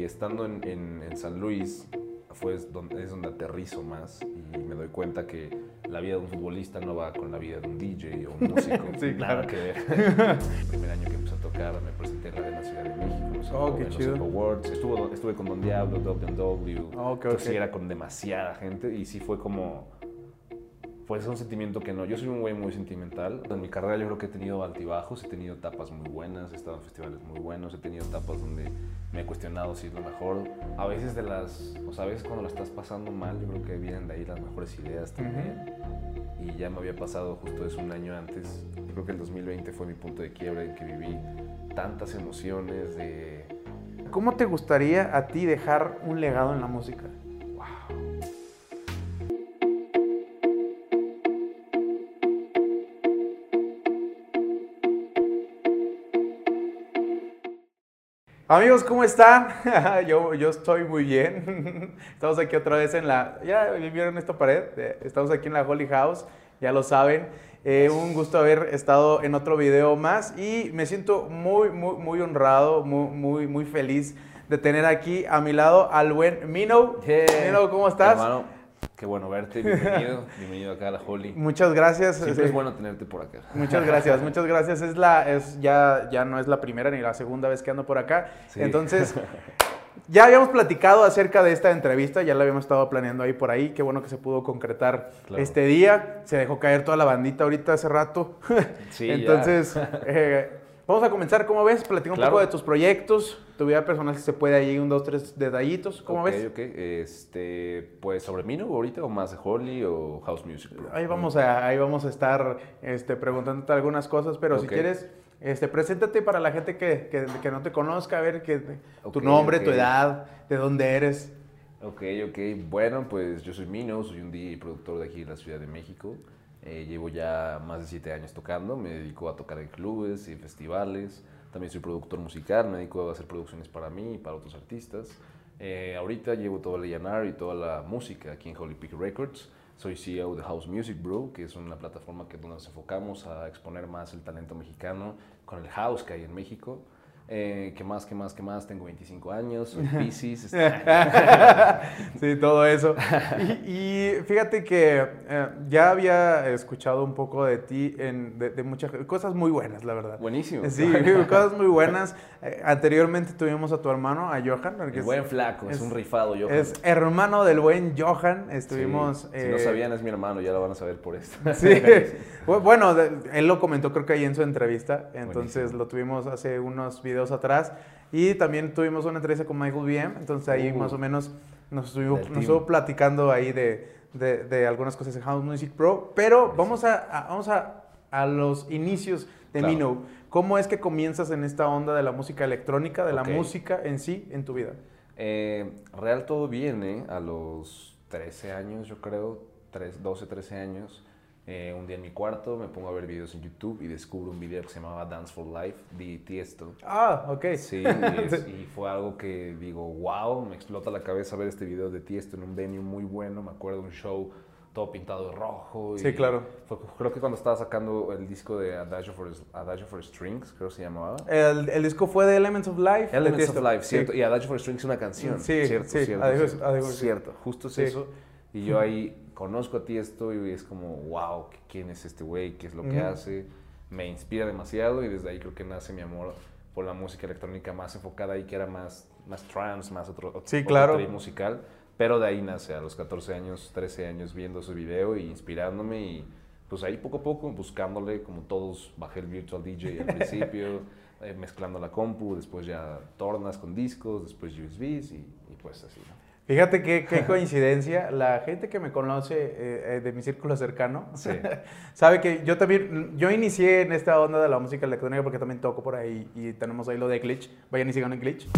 y estando en, en- en San Luis fue donde, es donde aterrizo más y me doy cuenta que la vida de un futbolista no va con la vida de un DJ o un músico. Sí, Nada claro. que ver. el primer año que empecé a tocar me presenté en la Arena Ciudad de México. en los Oh, qué chido. Awards. Estuvo, estuve con Don Diablo, WW. Oh, ok, Entonces ok. sí era con demasiada gente y sí fue como pues es un sentimiento que no. Yo soy un güey muy sentimental. En mi carrera yo creo que he tenido altibajos, he tenido etapas muy buenas, he estado en festivales muy buenos, he tenido etapas donde me he cuestionado si es lo mejor. A veces de las, o sea, a veces cuando la estás pasando mal, yo creo que vienen de ahí las mejores ideas también. Y ya me había pasado justo eso un año antes. Yo creo que el 2020 fue mi punto de quiebre en que viví tantas emociones de... ¿Cómo te gustaría a ti dejar un legado en la música? Amigos, ¿cómo están? yo, yo estoy muy bien. Estamos aquí otra vez en la... ¿Ya vieron esta pared? Eh, Estamos aquí en la Holy House, ya lo saben. Eh, un gusto haber estado en otro video más y me siento muy, muy, muy honrado, muy, muy, muy feliz de tener aquí a mi lado al buen Mino. Mino, ¿cómo estás? Hermano, qué bueno verte, bienvenido, bienvenido acá a la Holly. Muchas gracias. Siempre es Sí. bueno tenerte por acá. Muchas gracias, muchas gracias. Es la, es ya, ya no es la primera ni la segunda vez que ando por acá. Sí. Entonces, ya habíamos platicado acerca de esta entrevista, ya la habíamos estado planeando ahí por ahí. Qué bueno que se pudo concretar Claro. este día. Se dejó caer toda la bandita ahorita hace rato. Sí. Entonces, eh, vamos a comenzar. ¿Cómo ves? Platica un Claro. poco de tus proyectos, tu vida personal, si se puede ahí, un, dos, tres detallitos. ¿Cómo ves? ok. Este, pues sobre Mino ahorita o más de Holly o House Music. bro? Ahí vamos a, ahí vamos a estar este, preguntándote algunas cosas, pero si quieres, este, preséntate para la gente que, que- que no te conozca, a ver que, tu nombre, tu edad, de dónde eres. Ok, ok. Bueno, pues yo soy Mino, soy un DJ y productor de aquí de la Ciudad de México. Eh, llevo ya más de siete años tocando, me dedico a tocar en clubes y festivales. También soy productor musical, me dedico a hacer producciones para mí y para otros artistas. Eh, ahorita llevo todo el A&R y toda la música aquí en Holy Peak Records. Soy CEO de House Music Bro, que es una plataforma que donde nos enfocamos a exponer más el talento mexicano con el house que hay en México. Eh, ¿Qué más, qué más, qué más? Tengo 25 años, soy Pisces. este, sí, todo eso. Y, y fíjate que eh, ya había escuchado un poco de ti, en, de, de muchas cosas muy buenas, la verdad. Buenísimo. Sí, cosas muy buenas. Eh, anteriormente tuvimos a tu hermano, a Johan. El es- buen flaco, es, es- un rifado, yo. Es hermano del buen Johan. Estuvimos. Si no eh, sabían, es mi hermano, ya lo van a saber por esto. Sí. Bu- Bueno, él lo comentó creo que ahí en su entrevista. Entonces Buenísimo. lo tuvimos hace unos videos atrás. Y también tuvimos una entrevista con Michael BM. Entonces ahí Uh. más o menos nos estuvo, nos estuvo platicando ahí de, de- de algunas cosas en House Music Pro. Pero vamos a, a- vamos a, a los inicios de Claro. Mino. ¿Cómo es que comienzas en esta onda de la música electrónica, de Ok. la música en sí, en tu vida? Eh, real todo viene a los 13 años, yo creo, tres- 12, 13 años. Eh, un día en mi cuarto me pongo a ver videos en YouTube y descubro un video que se llamaba Dance for Life de Tiesto. Ah, ok. Sí, y, es- y fue algo que digo, wow, me explota la cabeza ver este video de Tiesto en un venue muy bueno. Me acuerdo un show todo pintado de rojo. y Sí, claro. fue- creo que cuando estaba sacando el disco de Adagio for, Adagio for Strings, creo que se llamaba. El, el disco fue de Elements of Life. Elements of. Life, Sí. cierto. Y Adagio for Strings es una canción. Sí, cierto, sí, cierto. Adagio- cierto. Adagio Cierto, justo es Sí. eso. Y yo ahí conozco a Tiesto y es como, wow, ¿quién es este güey? ¿Qué es lo que hace? Me inspira demasiado y desde ahí creo que nace mi amor por la música electrónica más enfocada ahí, que era más, más trance, más otro, Sí, otro claro. musical. Pero de ahí nace a los 14 años, 13 años viendo su video y inspirándome y pues ahí poco a poco buscándole, como todos, bajé el Virtual DJ al principio, eh, mezclando la compu, después ya tornas con discos, después USBs y, y pues así, ¿no? Fíjate qué, qué coincidencia. La gente que me conoce eh, eh, de mi círculo cercano Sí. sabe que yo también, yo inicié en esta onda de la música electrónica porque también toco por ahí y tenemos ahí lo de Glitch. Vayan y sigan en Glitch.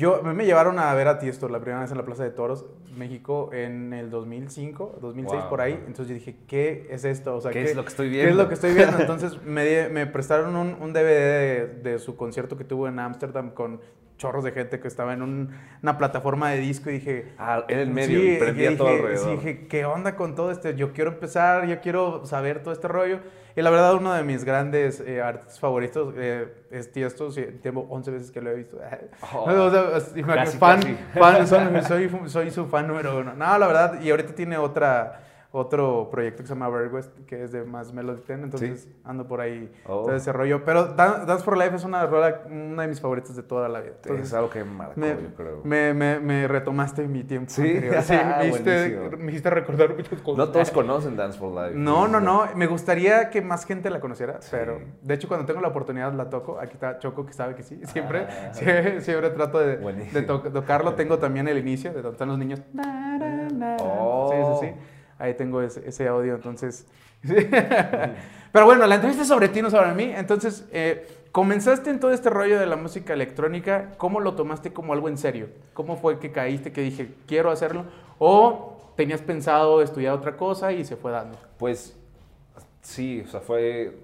Yo, me llevaron a ver a Tiesto la primera vez en la Plaza de Toros, México, en el 2005, 2006 por ahí. Entonces yo dije, ¿qué es esto? O sea, ¿Qué, es lo que estoy viendo? ¿Qué es lo que estoy viendo? Entonces me, me prestaron un, un DVD de, su concierto que tuvo en Ámsterdam con chorros de gente que estaba en una plataforma de disco y dije... Ah, en el medio, y prendía todo alrededor. dije, ¿qué onda con todo este? Yo quiero empezar, yo quiero saber todo este rollo. Y la verdad, uno de mis grandes eh, artistas favoritos eh, es Tiesto. tengo 11 veces que lo he visto. Oh, fan, fan soy, soy su fan número uno. No, la verdad, y ahorita tiene otra otro proyecto que se llama West, que es de más Melody Ten, entonces ando por ahí oh. todo ese rollo. Pero Dance for Life es una rola, una de mis favoritas de toda la vida. es algo que marcó, me, yo creo. Me, me, me, retomaste mi tiempo sí, sí me, hiciste, me, hiciste, recordar muchas cosas. No todos conocen Dance for Life. No, no, no, me gustaría que más gente la conociera, pero de hecho cuando tengo la oportunidad la toco. Aquí está Choco que sabe que sí, siempre, ah. siempre, trato de, de tocarlo. Tengo también el inicio, de donde están los niños. Oh. Sí, sí, sí. Ahí tengo ese, audio, entonces... Pero bueno, la entrevista es sobre ti, no sobre mí. Entonces, eh, comenzaste en todo este rollo de la música electrónica. ¿Cómo lo tomaste como algo en serio? ¿Cómo fue que caíste, que dije, quiero hacerlo? ¿O tenías pensado estudiar otra cosa y se fue dando? Pues sí, o sea, fue...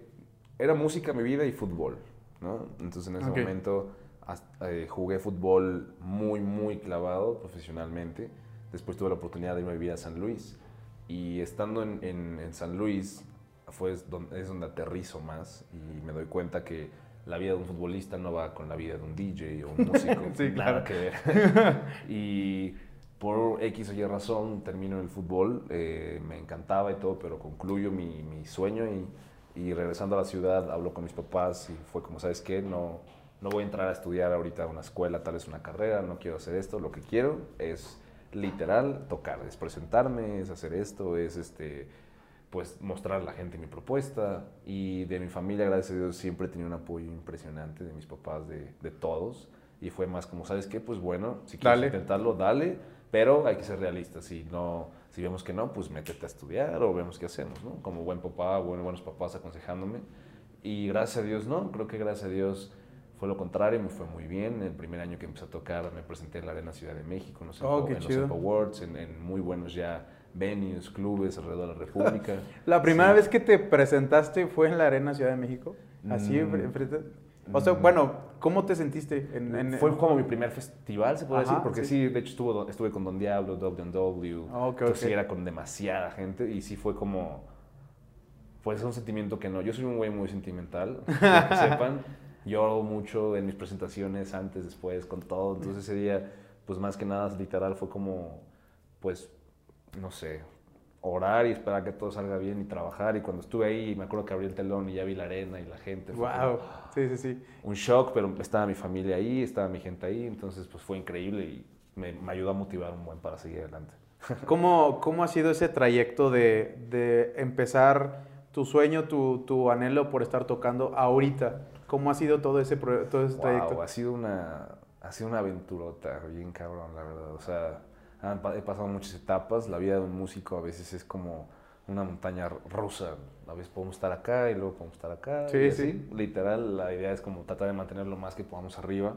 Era música mi vida y fútbol, ¿no? Entonces en ese momento eh, jugué fútbol muy, muy clavado profesionalmente. Después tuve la oportunidad de irme a vivir a San Luis. Y estando en, en, San Luis, fue donde, es donde aterrizo más y me doy cuenta que la vida de un futbolista no va con la vida de un DJ o un músico. sí, nada que ver. y por X o Y razón termino el fútbol, eh, me encantaba y todo, pero concluyo mi, mi sueño y, y, regresando a la ciudad hablo con mis papás y fue como, ¿sabes qué? No, no voy a entrar a estudiar ahorita a una escuela, tal vez una carrera, no quiero hacer esto, lo que quiero es literal tocar, es presentarme, es hacer esto, es este pues mostrar a la gente mi propuesta. Y de mi familia, gracias a Dios, siempre he tenido un apoyo impresionante de mis papás, de, de todos. Y fue más como, ¿sabes qué? Pues bueno, si quieres intentarlo, dale, pero hay que ser realistas, si no, si vemos que no, pues métete a estudiar o vemos qué hacemos, ¿no? Como buen papá, bueno, buenos papás aconsejándome. Y gracias a Dios, no, creo que gracias a Dios fue lo contrario, me fue muy bien. El primer año que empecé a tocar me presenté en la Arena Ciudad de México, en los, oh, Awards, en, muy buenos ya venues, clubes alrededor de la República. ¿La primera vez que te presentaste fue en la Arena Ciudad de México? Así, mm. enfrente. O sea, mm. bueno, ¿cómo te sentiste? En, Fue como mi primer festival, se puede decir, porque sí. de hecho estuve, estuve con Don Diablo, WW, oh, okay, entonces sí era con demasiada gente y sí fue como, pues un sentimiento que no, yo soy un güey muy sentimental, que sepan, lloro mucho en mis presentaciones, antes, después, con todo. Entonces ese día, pues más que nada, literal, fue como, pues, no sé, orar y esperar que todo salga bien y trabajar. Y cuando estuve ahí, me acuerdo que abrí el telón y ya vi la arena y la gente. ¡Wow! sí, sí, sí. Un shock, pero estaba mi familia ahí, estaba mi gente ahí. Entonces, pues fue increíble y me, me ayudó a motivar un buen para seguir adelante. ¿Cómo, cómo ha sido ese trayecto de, de empezar tu sueño, tu, tu anhelo por estar tocando ahorita? ¿Cómo ha sido todo ese, todo ese trayecto? Ha sido una, ha sido una aventurota bien cabrón, la verdad. O sea, he pasado muchas etapas. La vida de un músico a veces es como una montaña rusa. A veces podemos estar acá y luego podemos estar acá. Sí, sí. Literal, la idea es como tratar de mantener lo más que podamos arriba.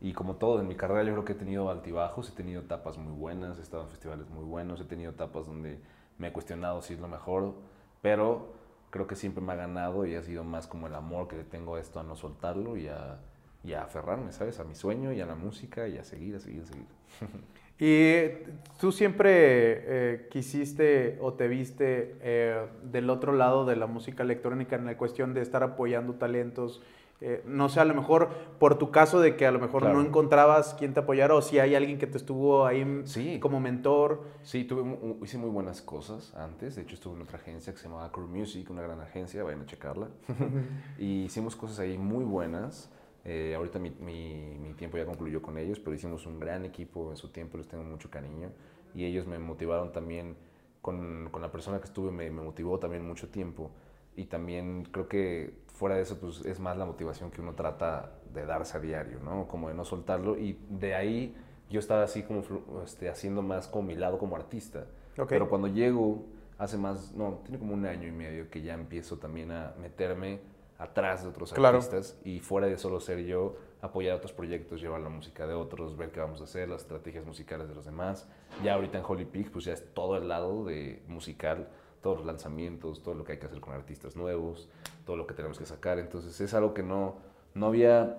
Y como todo, en mi carrera yo creo que he tenido altibajos, he tenido etapas muy buenas, he estado en festivales muy buenos, he tenido etapas donde me he cuestionado si es lo mejor, pero creo que siempre me ha ganado y ha sido más como el amor que le tengo a esto, a no soltarlo y a, y a aferrarme, ¿sabes? A mi sueño y a la música y a seguir, a seguir, a seguir. ¿Y tú siempre eh, quisiste o te viste eh, del otro lado de la música electrónica en la cuestión de estar apoyando talentos eh, no sé, a lo mejor por tu caso de que a lo mejor no encontrabas quien te apoyara o si hay alguien que te estuvo ahí como mentor. Sí, tuve, hice muy buenas cosas antes. De hecho, estuve en otra agencia que se llamaba Crew Music, una gran agencia, vayan a checarla. y hicimos cosas ahí muy buenas. Eh, ahorita mi, mi, tiempo ya concluyó con ellos, pero hicimos un gran equipo en su tiempo, les tengo mucho cariño. Y ellos me motivaron también, con, con la persona que estuve, me, me motivó también mucho tiempo. Y también creo que fuera de eso, pues es más la motivación que uno trata de darse a diario, ¿no? Como de no soltarlo. Y de ahí yo estaba así como este, haciendo más como mi lado como artista. Pero cuando llego, hace más, no, tiene como un año y medio que ya empiezo también a meterme atrás de otros Claro. artistas y fuera de solo ser yo, apoyar otros proyectos, llevar la música de otros, ver qué vamos a hacer, las estrategias musicales de los demás. Ya ahorita en Holy Peak, pues ya es todo el lado de musical, todos los lanzamientos, todo lo que hay que hacer con artistas nuevos, todo lo que tenemos que sacar. Entonces es algo que no, no había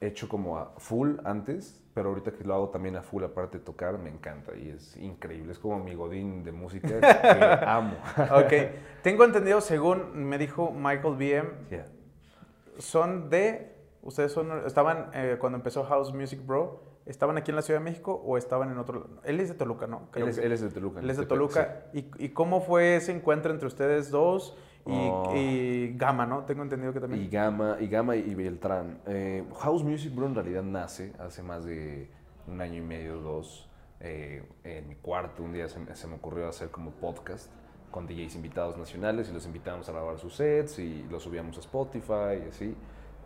hecho como a full antes, pero ahorita que lo hago también a full, aparte de tocar, me encanta y es increíble. Es como mi godín de música que amo. Ok, tengo entendido, según me dijo Michael BM, Yeah. son de, ustedes son, estaban, eh, cuando empezó House Music Bro, ¿estaban aquí en la Ciudad de México o estaban en otro? Él es de Toluca, ¿no? Creo Él es, que- él es de Toluca. él es de Toluca. ¿Y, y cómo fue ese encuentro entre ustedes dos y, Oh. y Gama, ¿no? Tengo entendido que Y también. Gama, y Gama y Beltrán. Eh, House Music Bro en realidad nace hace más de un año y medio, dos. eh, en mi cuarto un día se, se me ocurrió hacer como podcast con DJs invitados nacionales y los invitábamos a grabar sus sets y los subíamos a Spotify y así.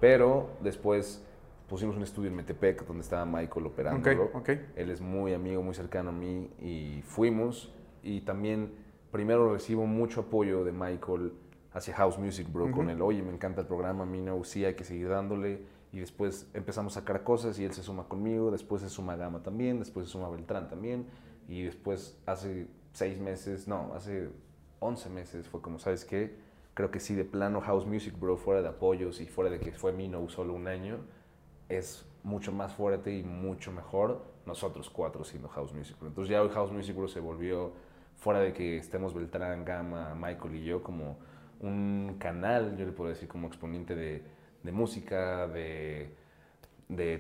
Pero después pusimos un estudio en Metepec donde estaba Michael operando. Ok, ok. Él es muy amigo, muy cercano a mí y fuimos. Y también primero recibo mucho apoyo de Michael hacia House Music Bro con Ujú. el, oye, me encanta el programa, Mino, sí hay que seguir dándole. Y después empezamos a sacar cosas y él se suma conmigo, después se suma Gama también, después se suma Beltrán también. Y después hace seis meses, no, hace 11 meses fue como, ¿sabes qué? Creo que sí, de plano House Music Bro, fuera de apoyos y fuera de que fue Mino solo un año, es mucho más fuerte y mucho mejor nosotros cuatro siendo House Music Bro. Entonces ya hoy House Music Bro se volvió, fuera de que estemos Beltrán, Gama, Michael y yo, como un canal, yo le puedo decir como exponente de, música, de,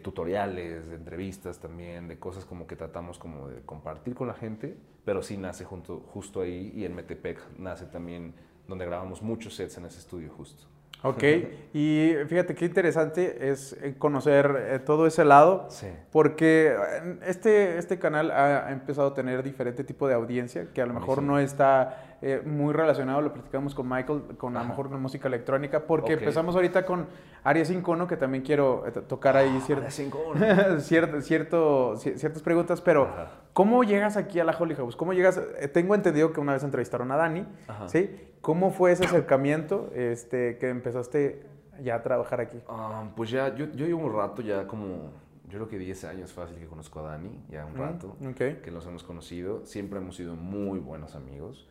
tutoriales, de entrevistas también, de cosas como que tratamos como de compartir con la gente, pero sí nace justo ahí y en Metepec nace también donde grabamos muchos sets en ese estudio justo. Ok, y fíjate qué interesante es eh, conocer eh, todo ese lado, Sí. porque eh, este, este canal ha, empezado a tener diferente tipo de audiencia, que a lo mejor sí. no está eh, muy relacionado, lo platicamos con Michael, con a lo Ajá. mejor con música electrónica, porque Ok. empezamos ahorita con Aria 5.1, que también quiero eh, to- tocar ahí cier- Ahora cinco. cierto, cierto, ci- ciertas preguntas, pero Ajá. ¿cómo llegas aquí a la Holy House? ¿Cómo llegas? eh, Tengo entendido que una vez entrevistaron a Dani, Ajá. ¿sí? ¿Cómo fue ese acercamiento este, que empezaste ya a trabajar aquí? Ah, pues ya, yo, yo llevo un rato ya como, yo creo que 10 años fácil que conozco a Dani, ya un rato, Mm, ok. que nos hemos conocido. Siempre hemos sido muy buenos amigos.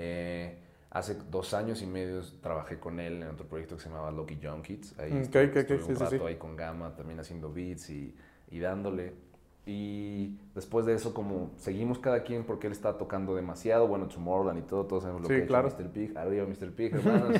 Eh, hace dos años y medio trabajé con él en otro proyecto que se llamaba Lucky Young Kids. Ahí Mm, ok, estuve, ok, ok, estuve sí, un sí, rato sí. ahí con Gama, también haciendo beats y, y dándole. Y después de eso, como seguimos cada quien porque él está tocando demasiado, bueno, Tomorrowland y todo, todos sabemos lo Sí, que claro. hecho Mr. Pig. Arriba Mr. Pig, hermanos.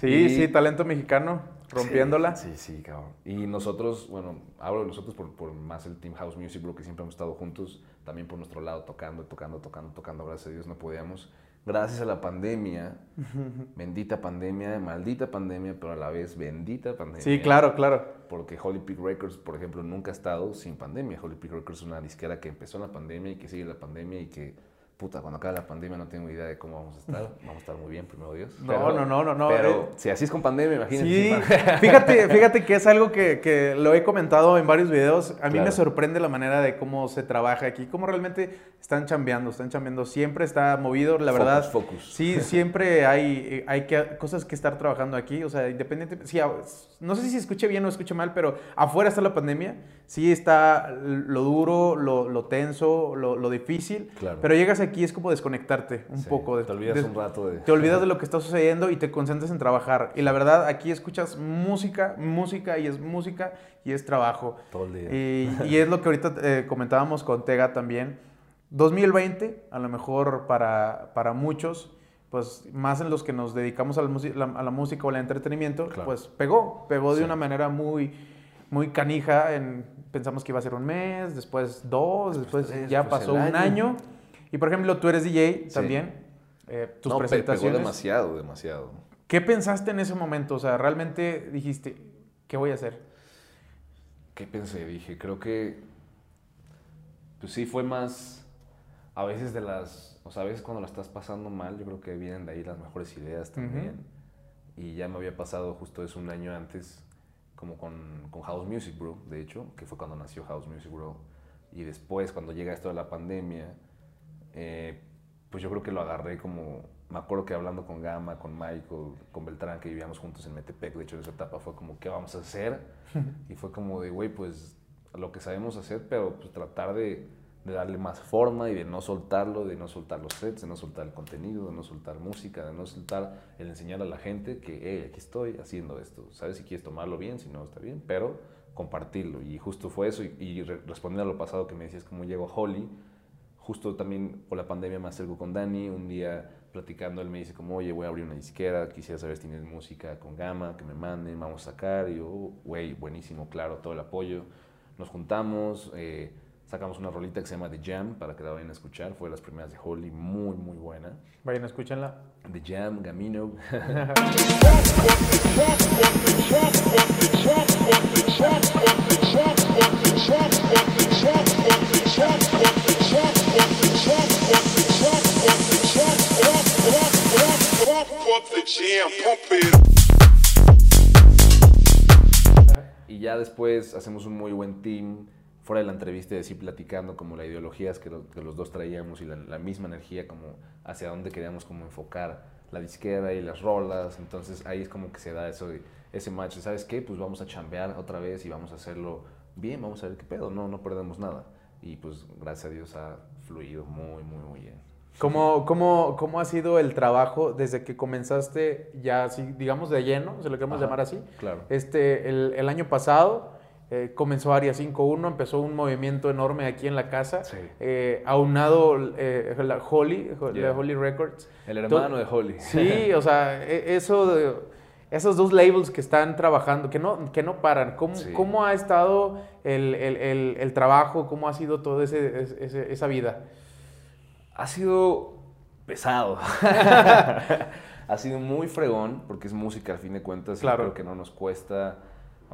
Sí, Y- sí, talento mexicano, rompiéndola. Sí, sí, cabrón. Y nosotros, bueno, hablo de nosotros por, por más el Team House Music, Bro, que siempre hemos estado juntos, también por nuestro lado, tocando, tocando, tocando, tocando, gracias a Dios no podíamos. Gracias a la pandemia, bendita pandemia, maldita pandemia, pero a la vez bendita pandemia. Sí, claro, claro. Porque Holy Peak Records, por ejemplo, nunca ha estado sin pandemia. Holy Peak Records es una disquera que empezó en la pandemia y que sigue la pandemia y que, puta, cuando acabe la pandemia no tengo idea de cómo vamos a estar. Vamos a estar muy bien, primero Dios. No, no, no, no, no, Pero eh. si así es con pandemia, imagínate. Sí, fíjate, fíjate que es algo que, que lo he comentado en varios videos. A mí me sorprende la manera de cómo se trabaja aquí, cómo realmente están chambeando, están chambeando. Siempre está movido, la Focus, verdad. focus. Sí, siempre hay, hay que, cosas que estar trabajando aquí. O sea, independiente. Sí, no sé si se escuche bien o escuche mal, pero afuera está la pandemia. Sí está lo duro, lo, lo tenso, lo, lo difícil. Claro. Pero llegas aquí es como desconectarte un Sí, poco. de- Te olvidas des- un rato de. te olvidas de lo que está sucediendo y te concentras en trabajar. Y la verdad, aquí escuchas música, música y es música y es trabajo. Todo el día. Y, y es lo que ahorita eh, comentábamos con Tega también. 2020, a lo mejor para, para muchos, pues más en los que nos dedicamos a la, musi- la- a la música o al entretenimiento, Claro. pues pegó, pegó de Sí. una manera muy, muy canija. En, pensamos que iba a ser un mes, después dos, después, ya después pasó un año. año. Y por ejemplo, tú eres DJ Sí. también. eh, tus no, presentaciones. Pegó demasiado, demasiado. ¿Qué pensaste en ese momento? O sea, realmente dijiste, ¿qué voy a hacer? ¿Qué pensé? Dije, creo que. Pues sí, fue más. A veces de las. O sea, a veces cuando la estás pasando mal, yo creo que vienen de ahí las mejores ideas también. Y ya me había pasado justo eso un año antes, como con, con House Music Bro, de hecho, que fue cuando nació House Music Bro. Y después, cuando llega esto de la pandemia, eh, pues yo creo que lo agarré como me acuerdo que hablando con Gama, con Michael, con Beltrán, que vivíamos juntos en Metepec, de hecho en esa etapa fue como, ¿qué vamos a hacer? y fue como de, güey, pues lo que sabemos hacer, pero pues tratar de, de, darle más forma y de no soltarlo, de no soltar los sets, de no soltar el contenido, de no soltar música, de no soltar el enseñar a la gente que, hey, aquí estoy haciendo esto, ¿sabes? Si quieres tomarlo bien, si no, está bien, pero compartirlo. Y justo fue eso. Y, y respondiendo a lo pasado que me decías, cómo llego a Holly, justo también por la pandemia me acerco con Dani, un día platicando, él me dice como, oye, voy a abrir una disquera, quisiera saber si tienes música con Gama, que me manden, vamos a sacar. Y yo, güey, buenísimo, claro, todo el apoyo. Nos juntamos, eh, sacamos una rolita que se llama The Jam, para que la vayan a escuchar. Fue de las primeras de Holly, muy, muy buena. Vayan a escúchenla. The Jam, Gamino. Y ya después hacemos un muy buen team, fuera de la entrevista, y decir, platicando como la ideologías que, que los dos traíamos y la, misma energía como hacia dónde queríamos como enfocar la disquera y las rolas. Entonces ahí es como que se da eso, ese match. ¿Sabes qué? Pues vamos a chambear otra vez y vamos a hacerlo bien, vamos a ver qué pedo, no, no perdemos nada. Y pues gracias a Dios ha fluido muy, muy, muy bien. ¿Cómo, cómo, cómo ha sido el trabajo desde que comenzaste ya, así, digamos, de lleno, se lo queremos llamar así? Claro. Este, el, el año pasado eh, comenzó Aria 5.1, empezó un movimiento enorme aquí en la casa, Sí. eh, aunado eh, la Holly, Yeah. la Holly Records. El hermano de Holly. Sí, o sea, e- eso de- esos dos labels que están trabajando, que no, que no paran, ¿cómo, Sí. cómo ha estado el, el- el- el trabajo? ¿Cómo ha sido toda esa vida? Ha sido pesado. ha sido muy fregón, porque es música al fin de cuentas. Claro. Creo que no nos cuesta,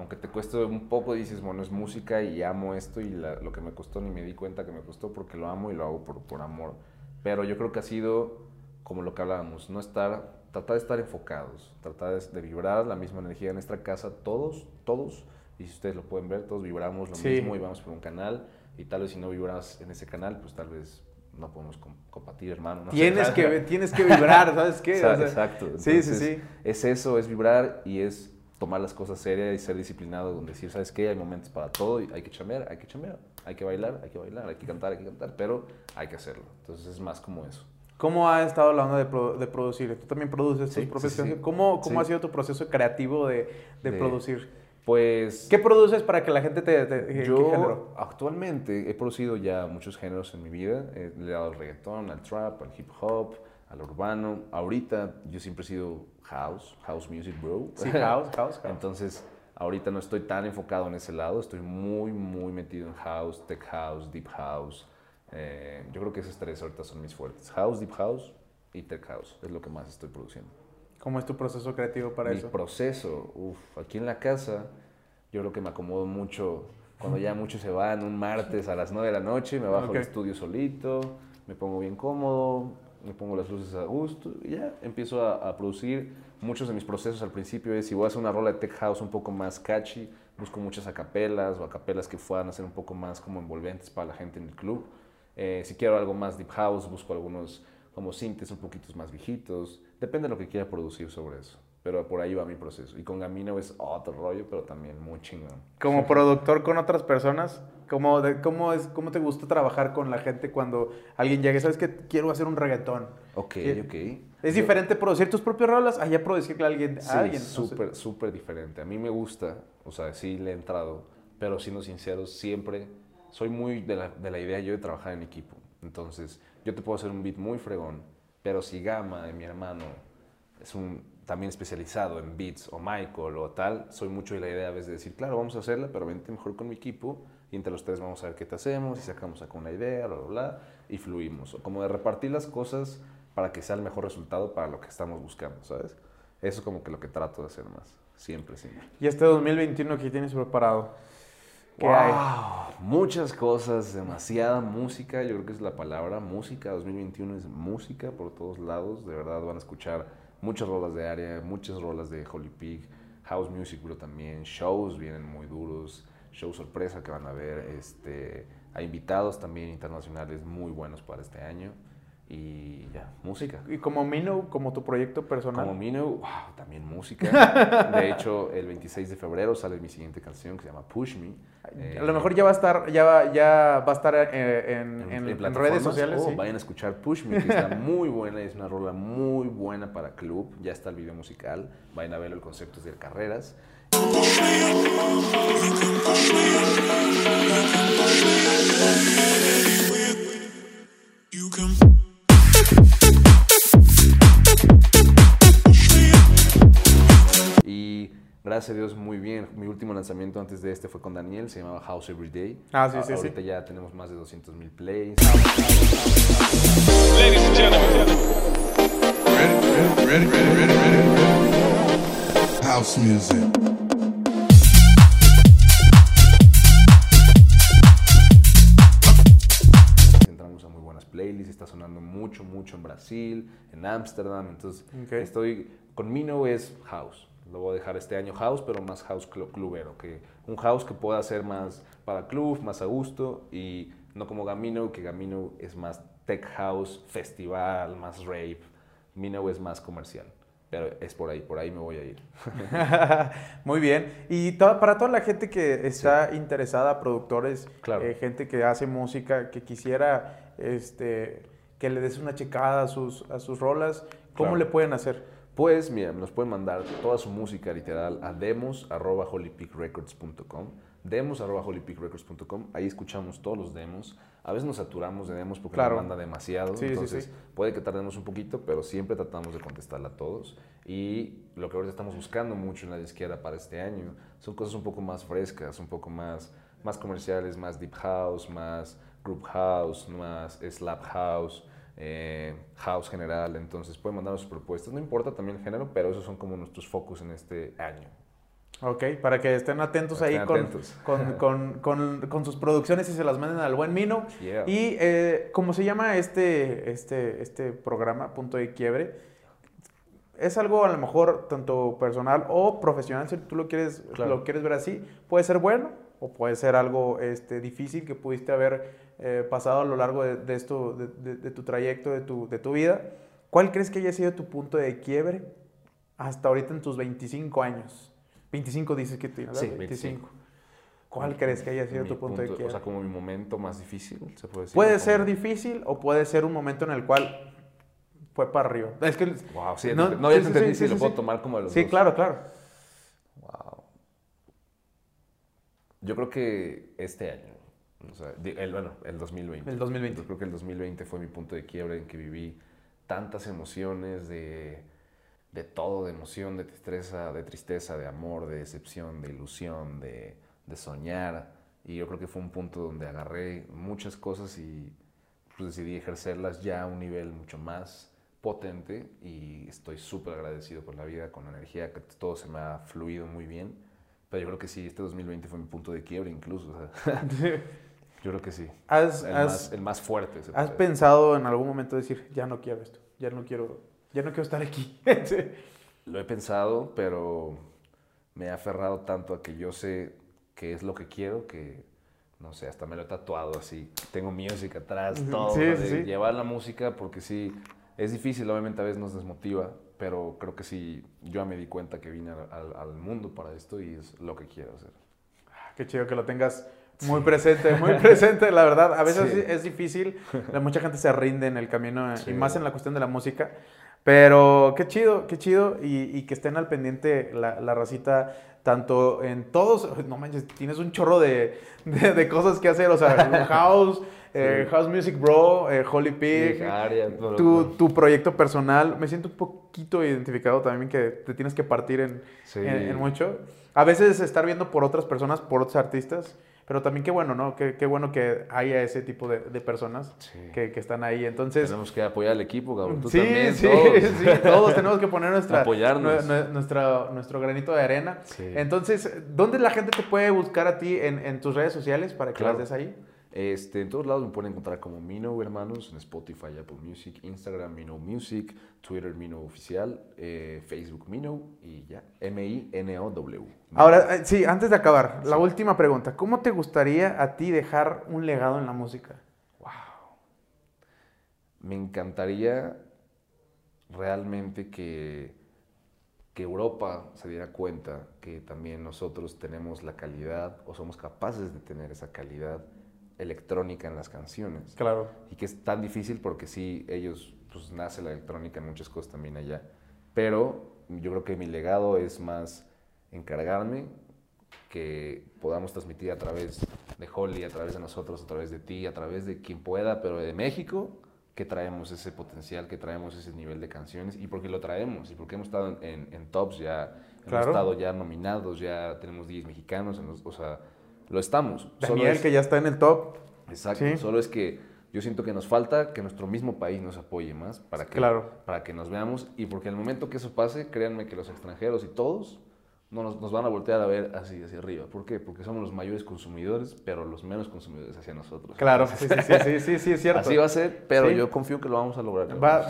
aunque te cueste un poco, dices, bueno, es música y amo esto y la- lo que me costó ni me di cuenta que me costó porque lo amo y lo hago por, por amor. Pero yo creo que ha sido como lo que hablábamos, no estar, tratar de estar enfocados, tratar de, de vibrar la misma energía en nuestra casa, todos, todos, y si ustedes lo pueden ver, todos vibramos lo Sí. mismo y vamos por un canal, y tal vez si no vibras en ese canal, pues tal vez no podemos com- compartir, hermano. no sé. Tienes que, tienes que vibrar, ¿sabes qué? O Exa- sea, Exacto. Sí, sí, sí. Es eso, es vibrar y es tomar las cosas serias y ser disciplinado, donde decir, ¿sabes qué? Hay momentos para todo y hay que chambear, hay que chambear, hay que bailar, hay que bailar, hay que cantar, hay que cantar, pero hay que hacerlo. Entonces es más como eso. ¿Cómo ha estado la onda de, pro- de producir? Tú también produces Sí, tus propias sí, sí. ¿Cómo, cómo ha sido tu proceso creativo de, de De- producir? Pues ¿Qué produces para que la gente te... te- qué yo actualmente he producido ya muchos géneros en mi vida. Eh, le he dado al reggaetón, al trap, al hip hop, al urbano. Ahorita yo siempre he sido house, house music bro. Sí, house, house, house. Entonces, ahorita no estoy tan enfocado en ese lado, estoy muy, muy metido en house, tech house, deep house. Eh, yo creo que esos tres ahorita son mis fuertes. House, deep house y tech house es lo que más estoy produciendo. ¿Cómo es tu proceso creativo para Mi eso? proceso, uff, aquí en la casa, yo creo que me acomodo mucho cuando ya muchos se van un martes a las 9 de la noche, me bajo Ok. al estudio solito, me pongo bien cómodo, me pongo las luces a gusto y ya empiezo a, a producir. Muchos de mis procesos al principio es si voy a hacer una rola de tech house un poco más catchy, busco muchas acapelas o acapelas que puedan ser un poco más como envolventes para la gente en el club. Eh, si quiero algo más deep house, busco algunos como sintes un poquitos más viejitos. Depende de lo que quiera producir sobre eso. Pero por ahí va mi proceso. Y con Gamino es otro rollo, pero también muy chingón. Como productor con otras personas, ¿cómo, de- cómo, es, ¿cómo te gusta trabajar con la gente cuando alguien llega y sabes que quiero hacer un reggaetón? Ok, ¿Qué- ok. Es Yo- diferente producir tus propias rolas a ya producirle a alguien. a Sí, alguien no sé. súper, súper diferente. A mí me gusta, o sea, sí le he entrado, pero siendo sincero, siempre soy muy de la, de la idea yo de trabajar en equipo. Entonces, yo te puedo hacer un beat muy fregón, pero si Gama, de mi hermano, es un también especializado en beats, o Michael, o tal, soy mucho de la idea a veces de decir, claro, vamos a hacerla, pero vente mejor con mi equipo, y entre los tres vamos a ver qué te hacemos, y sacamos acá una idea, bla, bla, bla, y fluimos. O como de repartir las cosas para que sea el mejor resultado para lo que estamos buscando, ¿sabes? Eso es como que lo que trato de hacer más. Siempre, siempre. Y este 2021 que tienes preparado. ¿Qué Wow, hay? Muchas cosas, demasiada música, yo creo que es la palabra, música, 2021 es música por todos lados, de verdad van a escuchar muchas rolas de área, muchas rolas de Holy Pig, House Music pero también, shows vienen muy duros, shows sorpresa que van a ver, este, hay invitados también internacionales muy buenos para este año y ya, música. Y como Mino, como tu proyecto personal. Como Mino, wow, también música. De hecho, el 26 de febrero sale mi siguiente canción que se llama Push Me. a lo mejor ya va a estar, ya va, ya va a estar eh, en, en, redes sociales. Oh, Vayan a escuchar Push Me, que está muy buena, es una rola muy buena para club. Ya está el video musical. Vayan a verlo, el concepto es de carreras. Gracias a Dios, muy bien. Mi último lanzamiento antes de este fue con Daniel, se llamaba House Every Day. Ah, sí, sí, Ahorita ya tenemos más de 200 mil plays. Ladies and gentlemen. Ready, ready, ready, House music. playlist, está sonando mucho, mucho en Brasil, en Ámsterdam, entonces estoy, con Mino es house, lo voy a dejar este año house, pero más house clubero, que un house que pueda ser más para club, más a gusto, y no como Gamino, que Gamino es más tech house, festival, más rape, Mino es más comercial. Pero es por ahí, por ahí me voy a ir. Muy bien. Y para toda la gente que está interesada, productores, eh, gente que hace música, que quisiera este, que le des una checada a sus, a sus rolas, ¿cómo le pueden hacer? Pues mira, nos pueden mandar toda su música literal a demos.holypeakrecords.com demos.holypeakrecords.com ahí escuchamos todos los demos. A veces nos saturamos de demos porque nos manda demasiado, entonces puede que tardemos un poquito, pero siempre tratamos de contestarla a todos. Y lo que ahorita estamos buscando mucho en la izquierda para este año son cosas un poco más frescas, un poco más, más comerciales, más deep house, más group house, más slap house, eh, house general. Entonces pueden mandarnos sus propuestas. No importa también el género, pero esos son como nuestros focos en este año. Ok, para que estén atentos ahí con, Con, con, con, sus producciones y se las manden al buen Mino. Y eh, ¿cómo se llama este, este, este programa, Punto de Quiebre, es algo a lo mejor tanto personal o profesional, si tú lo quieres, lo quieres ver así, puede ser bueno o puede ser algo este, difícil que pudiste haber eh, pasado a lo largo de, esto, de, tu trayecto, de tu, de tu vida. ¿Cuál crees que haya sido tu punto de quiebre hasta ahorita en tus 25 años? 25 dices que tienes, Sí, 25. ¿Cuál crees que haya sido tu punto, de quiebre? O sea, como mi momento más difícil, se puede decir. Puede ser difícil o puede ser un momento en el cual fue para arriba. Es que... Wow, sí, no, no ya te si lo puedo tomar como de los Sí, claro, claro. Wow. Yo creo que este año, o sea, el, bueno, el 2020. El 2020. Yo creo que el 2020 fue mi punto de quiebre en que viví tantas emociones de, de todo, de emoción, de tristeza, de tristeza, de amor, de decepción, de ilusión, de, de soñar. Y yo creo que fue un punto donde agarré muchas cosas y pues, decidí ejercerlas ya a un nivel mucho más potente y estoy súper agradecido con la vida, con la energía, que todo se me ha fluido muy bien. Pero yo creo que sí, este 2020 fue mi punto de quiebre incluso. yo creo que sí. ¿Has, el, más, el, más, fuerte. ¿Has pensado en algún momento decir, ya no quiero esto, ya no quiero, ya no quiero estar aquí? Lo he pensado, pero me he aferrado tanto a que yo sé qué es lo que quiero que, no sé, hasta me lo he tatuado así. Tengo música atrás, todo. Sí, sí. Llevar la música porque sí, es difícil, obviamente a veces nos desmotiva, pero creo que sí, yo me di cuenta que vine al, mundo para esto y es lo que quiero hacer. Ah, qué chido que lo tengas muy presente, muy presente, la verdad. A veces es difícil, mucha gente se rinde en el camino y más en la cuestión de la música. Pero qué chido, qué chido y, que estén al pendiente la, la, racita, tanto en todos, no manches, tienes un chorro de, de, cosas que hacer, o sea, house, eh, House Music Bro, eh, Holy Pig, tu, tu, proyecto personal. Me siento un poquito identificado también que te tienes que partir en, en, mucho. A veces estar viendo por otras personas, por otros artistas, pero también qué bueno, ¿no? Qué, qué bueno que haya ese tipo de, de personas que, que, están ahí. Entonces... Tenemos que apoyar al equipo, Tú sí, también, sí, todos. sí, todos tenemos que poner nuestra, Apoyarnos. nuestra, nuestro granito de arena. Entonces, ¿dónde la gente te puede buscar a ti en, en tus redes sociales para que las des ahí? Este, en todos lados me pueden encontrar como Mino Hermanos, en Spotify, Apple Music, Instagram Mino Music, Twitter Mino Oficial, eh, Facebook Mino y ya, M-I-N-O-W. Ahora, eh, sí, antes de acabar, la última pregunta. ¿Cómo te gustaría a ti dejar un legado en la música? Wow. me encantaría realmente que, que Europa se diera cuenta que también nosotros tenemos la calidad o somos capaces de tener esa calidad electrónica en las canciones. Claro. Y que es tan difícil porque sí, ellos, pues nace la electrónica en muchas cosas también allá. Pero yo creo que mi legado es más encargarme que podamos transmitir a través de Holly, a través de nosotros, a través de ti, a través de quien pueda, pero de México, que traemos ese potencial, que traemos ese nivel de canciones y porque lo traemos y porque hemos estado en, en tops ya, Claro. hemos estado ya nominados, ya tenemos 10 mexicanos, en los- o sea, lo estamos. Solo Daniel, es- que ya está en el top. Exacto, Sí. solo es que yo siento que nos falta que nuestro mismo país nos apoye más para que, Claro. para que nos veamos y porque al momento que eso pase, créanme que los extranjeros y todos no nos, nos van a voltear a ver así hacia arriba. ¿Por qué? Porque somos los mayores consumidores, pero los menos consumidores hacia nosotros. Claro, sí, sí, sí, sí, sí, sí, es cierto. Así va a ser, pero Sí. yo confío que lo vamos a lograr. Va,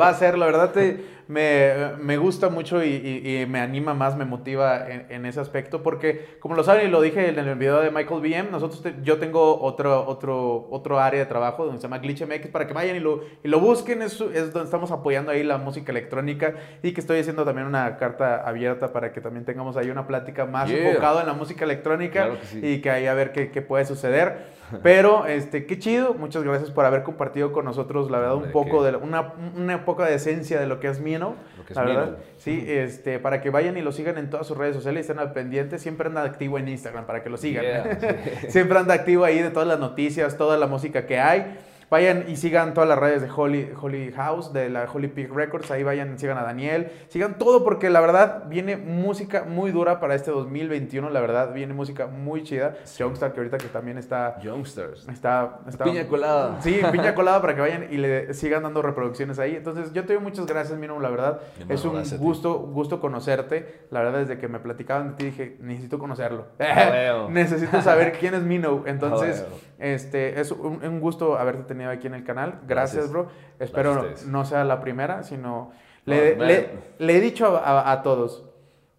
va- a ser, la verdad, te- me, me gusta mucho y, y- y me anima más, me motiva en, en ese aspecto, porque como lo saben y lo dije en el video de Michael BM, nosotros te- yo tengo otro, otro, otro área de trabajo donde se llama Glitch MX para que vayan y lo, y lo busquen, es, es donde estamos apoyando ahí la música electrónica y que estoy haciendo también una carta abierta para que también tengamos ahí una plática más Yeah. enfocado en la música electrónica Claro que sí. y que ahí a ver qué, qué puede suceder. Pero, este, qué chido. Muchas gracias por haber compartido con nosotros, la verdad, un poco de la- una, una poca de esencia de lo que es Mino. Lo que es la verdad. Mino. Sí, este, para que vayan y lo sigan en todas sus redes sociales y estén al pendiente. Siempre anda activo en Instagram para que lo sigan. Yeah, sí. Siempre anda activo ahí de todas las noticias, toda la música que hay. Vayan y sigan todas las redes de Holy, Holy House, de la Holy Peak Records. Ahí vayan sigan a Daniel. Sigan todo porque la verdad viene música muy dura para este 2021. La verdad viene música muy chida. Youngstar que ahorita que también está... Youngsters. Está, está- Piña colada. Sí, piña colada para que vayan y le sigan dando reproducciones ahí. Entonces, yo te doy muchas gracias, Mino, la verdad. Es un gusto, gusto conocerte. La verdad, desde que me platicaban de ti, dije, necesito conocerlo. necesito saber quién es Mino. Entonces, este, es un, un gusto haberte tenido aquí en el canal. Gracias, Gracias. bro. Espero Gracias no sea la primera, sino... No, Le, le- le he dicho a, a- a todos,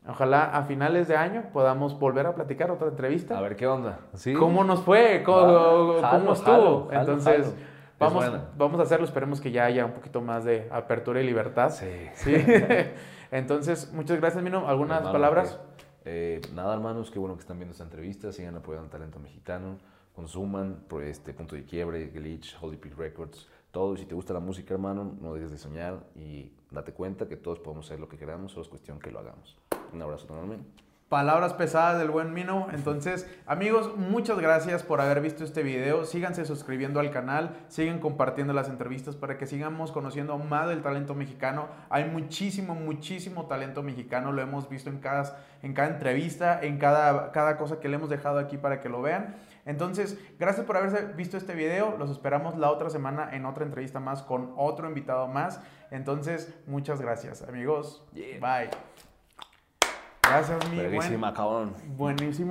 ojalá a finales de año podamos volver a platicar otra entrevista. A ver qué onda. ¿Sí? ¿Cómo nos fue? ¿Cómo, Va, cómo jalo, estuvo? jalo, jalo, Entonces, jalo. Vamos, vamos a hacerlo. Esperemos que ya haya un poquito más de apertura y libertad. Sí. Sí. Entonces, muchas gracias, Mino. ¿Algunas Hermano, palabras? pues, eh, nada, hermanos, qué bueno que están viendo esta entrevista. Sigan apoyando al talento mexicano. Consuman este punto de quiebre, Glitch, Holy Peak Records, todo. Y si te gusta la música, hermano, no dejes de soñar y date cuenta que todos podemos hacer lo que queramos, solo es cuestión que lo hagamos. Un abrazo enorme. Palabras pesadas del buen Mino. Entonces, amigos, muchas gracias por haber visto este video. Síganse suscribiendo al canal, siguen compartiendo las entrevistas para que sigamos conociendo más del talento mexicano. Hay muchísimo, muchísimo talento mexicano. Lo hemos visto en cada, en cada entrevista, en cada, cada cosa que le hemos dejado aquí para que lo vean. Entonces, gracias por haberse visto este video. Los esperamos la otra semana en otra entrevista más con otro invitado más. Entonces, muchas gracias, amigos. Yeah. Bye. Gracias, mi buen. Cabrón. Buenísimo.